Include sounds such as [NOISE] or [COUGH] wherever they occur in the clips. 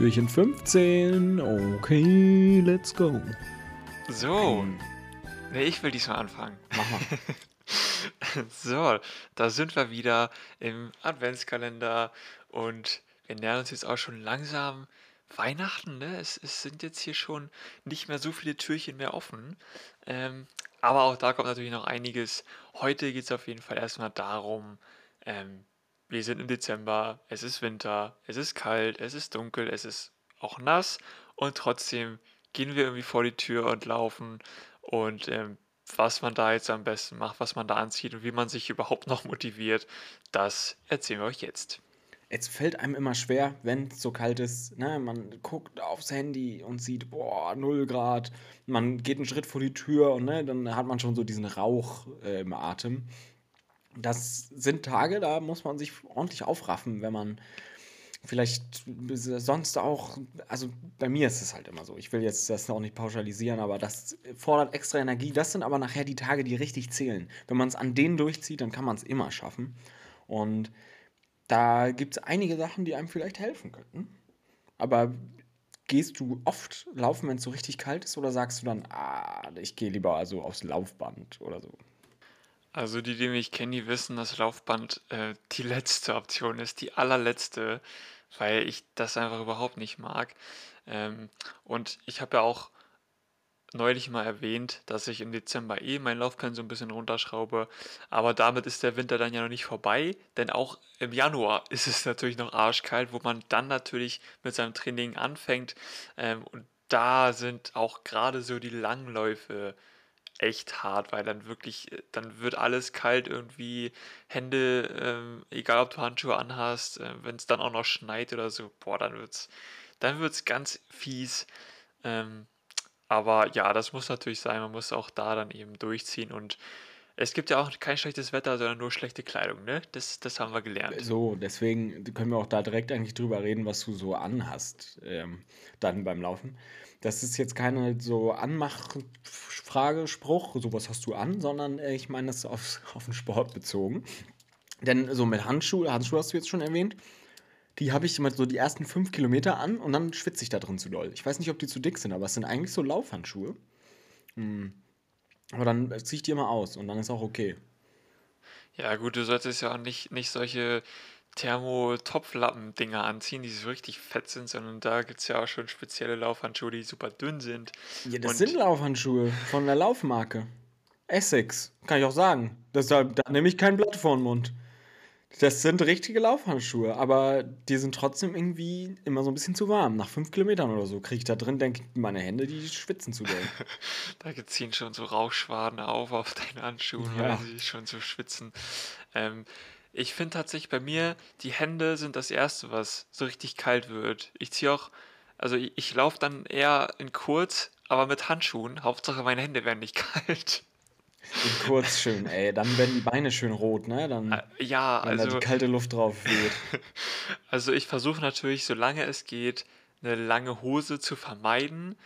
Türchen 15. Okay, let's go. So. Nee, ich will diesmal anfangen. Mach mal. [LAUGHS] So, da sind wir wieder im Adventskalender und wir nähern uns jetzt auch schon langsam Weihnachten, ne? Es, es sind jetzt hier schon nicht mehr so viele Türchen mehr offen. Ähm, aber auch da kommt natürlich noch einiges. Heute geht es auf jeden Fall erstmal darum, ähm, wir sind im Dezember, es ist Winter, es ist kalt, es ist dunkel, es ist auch nass und trotzdem gehen wir irgendwie vor die Tür und laufen und ähm, was man da jetzt am besten macht, was man da anzieht und wie man sich überhaupt noch motiviert, das erzählen wir euch jetzt. Es fällt einem immer schwer, wenn es so kalt ist. Ne? Man guckt aufs Handy und sieht, boah, 0 Grad. Man geht einen Schritt vor die Tür und ne, dann hat man schon so diesen Rauch äh, im Atem. Das sind Tage, da muss man sich ordentlich aufraffen, wenn man vielleicht sonst auch, also bei mir ist es halt immer so. Ich will jetzt das auch nicht pauschalisieren, aber das fordert extra Energie. Das sind aber nachher die Tage, die richtig zählen. Wenn man es an denen durchzieht, dann kann man es immer schaffen. Und da gibt es einige Sachen, die einem vielleicht helfen könnten. Aber gehst du oft laufen, wenn es so richtig kalt ist, oder sagst du dann, ah, ich gehe lieber also aufs Laufband oder so? Also die, die mich kennen, die wissen, dass Laufband äh, die letzte Option ist, die allerletzte, weil ich das einfach überhaupt nicht mag. Ähm, und ich habe ja auch neulich mal erwähnt, dass ich im Dezember eh mein Laufpensum ein bisschen runterschraube. Aber damit ist der Winter dann ja noch nicht vorbei, denn auch im Januar ist es natürlich noch arschkalt, wo man dann natürlich mit seinem Training anfängt. Ähm, und da sind auch gerade so die Langläufe echt hart, weil dann wirklich, dann wird alles kalt irgendwie, Hände, ähm, egal ob du Handschuhe anhast, äh, wenn es dann auch noch schneit oder so, boah, dann wird's, dann wird's ganz fies. Ähm, aber ja, das muss natürlich sein, man muss auch da dann eben durchziehen und es gibt ja auch kein schlechtes Wetter, sondern nur schlechte Kleidung, ne? Das, das haben wir gelernt. So, deswegen können wir auch da direkt eigentlich drüber reden, was du so anhast, ähm, dann beim Laufen. Das ist jetzt keine so Anmachfrage, Spruch, so was hast du an, sondern äh, ich meine das auf, [LAUGHS] auf den Sport bezogen. Denn so mit Handschuhe, Handschuhe hast du jetzt schon erwähnt, die habe ich immer so die ersten fünf Kilometer an und dann schwitze ich da drin zu doll. Ich weiß nicht, ob die zu dick sind, aber es sind eigentlich so Laufhandschuhe. Hm. Aber dann ziehe ich die immer aus und dann ist auch okay. Ja, gut, du solltest ja auch nicht, nicht solche Thermo-Topflappen-Dinger anziehen, die so richtig fett sind, sondern da gibt es ja auch schon spezielle Laufhandschuhe, die super dünn sind. Ja, das und sind Laufhandschuhe von der Laufmarke. Essex, kann ich auch sagen. Deshalb, da nehme ich kein Blatt vor den Mund. Das sind richtige Laufhandschuhe, aber die sind trotzdem irgendwie immer so ein bisschen zu warm. Nach fünf Kilometern oder so kriege ich da drin, denke ich, meine Hände, die schwitzen zu doll. [LAUGHS] da ziehen schon so Rauchschwaden auf auf deinen Handschuhen, ja. weil sie schon so schwitzen. Ähm, ich finde tatsächlich bei mir, die Hände sind das Erste, was so richtig kalt wird. Ich ziehe auch, also ich, ich laufe dann eher in kurz, aber mit Handschuhen. Hauptsache meine Hände werden nicht [LAUGHS] kalt. In kurz schön, ey. Dann werden die Beine schön rot, ne? Dann, äh, ja, wenn also. da die kalte Luft drauf weht. [LAUGHS] Also ich versuche natürlich, solange es geht, eine lange Hose zu vermeiden.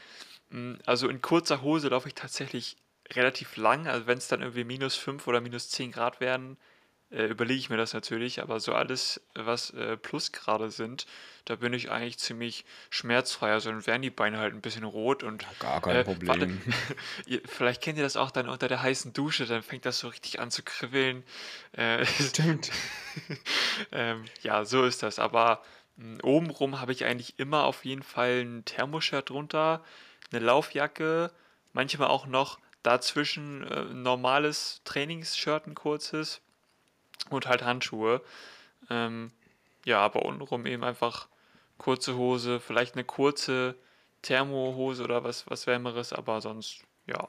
Mm, also in kurzer Hose laufe ich tatsächlich relativ lang. Also wenn es dann irgendwie minus 5 oder minus 10 Grad werden, äh, überlege ich mir das natürlich, aber so alles, was äh, Plusgrade sind, da bin ich eigentlich ziemlich schmerzfrei. Also dann werden die Beine halt ein bisschen rot und. Ja, gar kein äh, Problem. [LAUGHS] [LAUGHS] vielleicht kennt ihr das auch dann unter der heißen Dusche, dann fängt das so richtig an zu kribbeln. Äh, [LAUGHS] Stimmt. ähm, ja, so ist das. Aber mh, hm, obenrum habe ich eigentlich immer auf jeden Fall ein Thermoshirt drunter, eine Laufjacke, manchmal auch noch dazwischen äh, ein normales Trainingsshirt, ein kurzes und halt Handschuhe. Ähm, ja, aber untenrum eben einfach kurze Hose, vielleicht eine kurze Thermohose oder was, was Wärmeres, aber sonst, ja.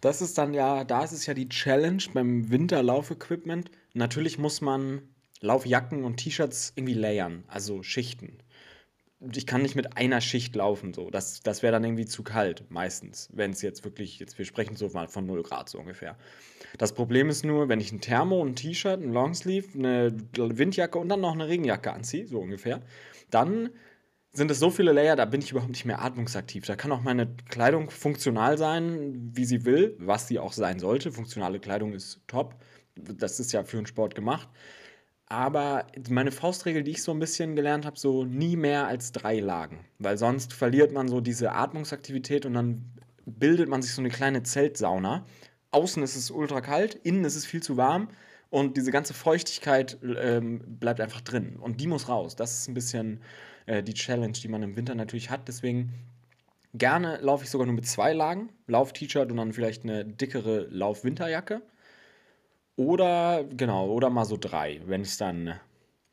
Das ist dann ja, da ist es ja die Challenge beim Winterlaufequipment. Natürlich muss man Laufjacken und T-Shirts irgendwie layern, also schichten ich kann nicht mit einer Schicht laufen, so. Das, das wäre dann irgendwie zu kalt, meistens. Wenn es jetzt wirklich, jetzt, wir sprechen so mal von 0 Grad so ungefähr. Das Problem ist nur, wenn ich ein Thermo, ein T-Shirt, ein Longsleeve, eine Windjacke und dann noch eine Regenjacke anziehe, so ungefähr, dann sind es so viele Layer, da bin ich überhaupt nicht mehr atmungsaktiv. Da kann auch meine Kleidung funktional sein, wie sie will, was sie auch sein sollte. Funktionale Kleidung ist top. Das ist ja für einen Sport gemacht. Aber meine Faustregel, die ich so ein bisschen gelernt habe, so nie mehr als drei Lagen. Weil sonst verliert man so diese Atmungsaktivität und dann bildet man sich so eine kleine Zeltsauna. Außen ist es ultra kalt, innen ist es viel zu warm und diese ganze Feuchtigkeit ähm, bleibt einfach drin und die muss raus. Das ist ein bisschen äh, die Challenge, die man im Winter natürlich hat. Deswegen gerne laufe ich sogar nur mit zwei Lagen: Lauf-T-Shirt und dann vielleicht eine dickere Lauf-Winterjacke. Oder, genau, oder mal so drei, wenn es dann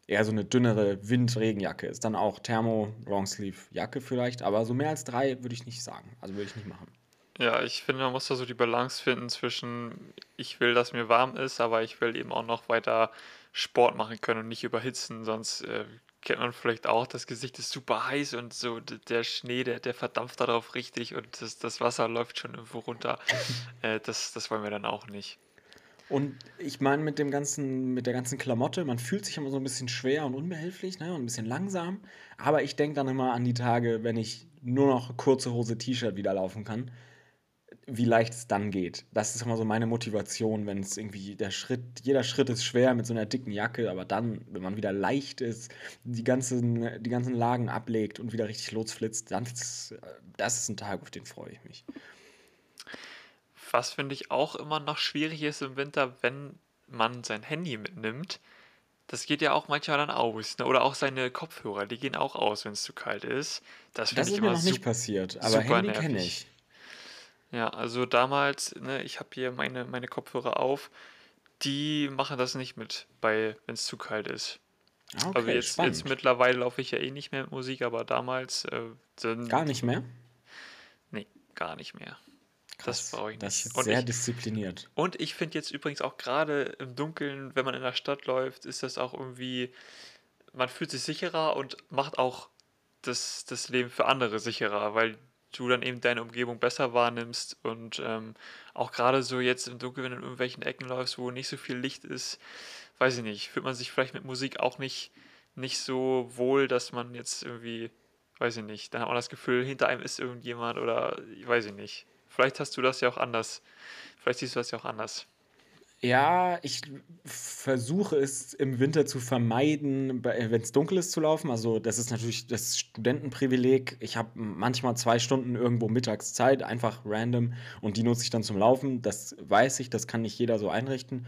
eher so eine dünnere Wind-Regenjacke ist. Dann auch Thermo-Longsleeve-Jacke vielleicht, aber so mehr als drei würde ich nicht sagen. Also würde ich nicht machen. Ja, ich finde, man muss da so die Balance finden zwischen, ich will, dass mir warm ist, aber ich will eben auch noch weiter Sport machen können und nicht überhitzen, sonst äh, kennt man vielleicht auch, das Gesicht ist super heiß und so der Schnee, der, der verdampft darauf richtig und das, das Wasser läuft schon irgendwo runter. [LAUGHS] Äh, das, das wollen wir dann auch nicht. Und ich meine, mit dem ganzen, mit der ganzen Klamotte, man fühlt sich immer so ein bisschen schwer und unbehilflich, ne? Und ein bisschen langsam. Aber ich denke dann immer an die Tage, wenn ich nur noch kurze Hose T-Shirt wieder laufen kann, wie leicht es dann geht. Das ist immer so meine Motivation, wenn es irgendwie der Schritt, jeder Schritt ist schwer mit so einer dicken Jacke, aber dann, wenn man wieder leicht ist, die ganzen, die ganzen Lagen ablegt und wieder richtig losflitzt, dann ist, das ist ein Tag, auf den freue ich mich. Was finde ich auch immer noch schwierig ist im Winter, wenn man sein Handy mitnimmt. Das geht ja auch manchmal dann aus. Ne? Oder auch seine Kopfhörer, die gehen auch aus, wenn es zu kalt ist. Das, das ist mir noch nicht passiert, aber Handy kenne ich. Ja, also damals, ne, ich habe hier meine, meine Kopfhörer auf, die machen das nicht mit, wenn es zu kalt ist. Ah, okay, also jetzt, jetzt mittlerweile laufe ich ja eh nicht mehr mit Musik, aber damals äh, Gar nicht mehr? Nee, gar nicht mehr. Krass, das brauche ich nicht. Das ist und sehr ich, diszipliniert. Und ich finde jetzt übrigens auch gerade im Dunkeln, wenn man in der Stadt läuft, ist das auch irgendwie, man fühlt sich sicherer und macht auch das, das Leben für andere sicherer, weil du dann eben deine Umgebung besser wahrnimmst und ähm, auch gerade so jetzt im Dunkeln, wenn du in irgendwelchen Ecken läufst, wo nicht so viel Licht ist, weiß ich nicht, fühlt man sich vielleicht mit Musik auch nicht, nicht so wohl, dass man jetzt irgendwie, weiß ich nicht, dann hat man das Gefühl, hinter einem ist irgendjemand oder weiß ich nicht. Vielleicht hast du das ja auch anders. Vielleicht siehst du das ja auch anders. Ja, ich versuche es im Winter zu vermeiden, wenn es dunkel ist, zu laufen. Also, das ist natürlich das Studentenprivileg. Ich habe manchmal zwei Stunden irgendwo mittags Zeit, einfach random, und die nutze ich dann zum Laufen. Das weiß ich, das kann nicht jeder so einrichten.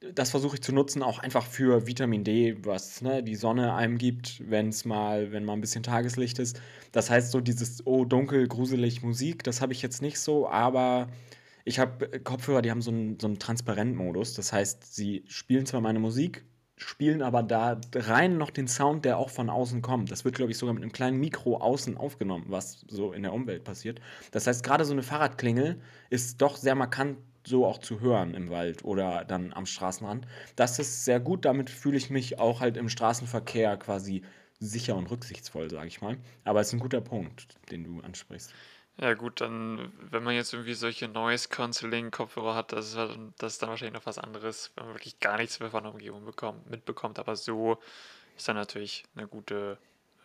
Das versuche ich zu nutzen, auch einfach für Vitamin D, was ne, die Sonne einem gibt, wenn's mal, wenn mal ein bisschen Tageslicht ist. Das heißt, so dieses, oh, dunkel, gruselig Musik, das habe ich jetzt nicht so, aber ich habe Kopfhörer, die haben so einen, so einen Transparent-Modus. Das heißt, sie spielen zwar meine Musik, spielen aber da rein noch den Sound, der auch von außen kommt. Das wird, glaube ich, sogar mit einem kleinen Mikro außen aufgenommen, was so in der Umwelt passiert. Das heißt, gerade so eine Fahrradklingel ist doch sehr markant so auch zu hören im Wald oder dann am Straßenrand. Das ist sehr gut, damit fühle ich mich auch halt im Straßenverkehr quasi sicher und rücksichtsvoll, sage ich mal. Aber es ist ein guter Punkt, den du ansprichst. Ja gut, dann, wenn man jetzt irgendwie solche Noise-Canceling-Kopfhörer hat, das ist, halt, das ist dann wahrscheinlich noch was anderes, wenn man wirklich gar nichts mehr von der Umgebung bekommt, mitbekommt. Aber so ist dann natürlich eine gute,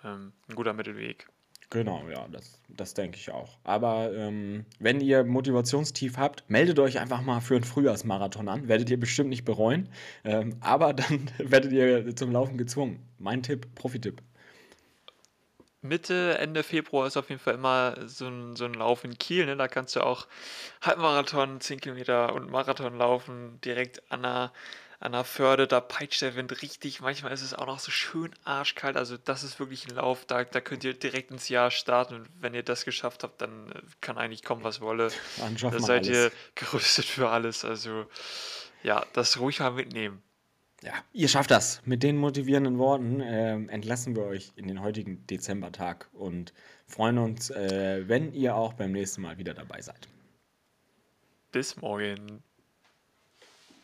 ähm, ein guter Mittelweg. Genau, ja, das, das denke ich auch. Aber ähm, wenn ihr Motivationstief habt, meldet euch einfach mal für einen Frühjahrsmarathon an. Werdet ihr bestimmt nicht bereuen. Ähm, aber dann [LAUGHS] werdet ihr zum Laufen gezwungen. Mein Tipp, Profitipp. Mitte, Ende Februar ist auf jeden Fall immer so ein, so ein Lauf in Kiel. Ne? Da kannst du auch Halbmarathon, 10 Kilometer und Marathon laufen, direkt an der, an der Förde. Da peitscht der Wind richtig. Manchmal ist es auch noch so schön arschkalt. Also, das ist wirklich ein Lauf. Da, da könnt ihr direkt ins Jahr starten. Und wenn ihr das geschafft habt, dann äh, kann eigentlich kommen, was wolle. Da seid alles. ihr gerüstet für alles. Also, ja, das ruhig mal mitnehmen. Ja, ihr schafft das. Mit den motivierenden Worten äh, entlassen wir euch in den heutigen Dezembertag und freuen uns, äh, wenn ihr auch beim nächsten Mal wieder dabei seid. Bis morgen.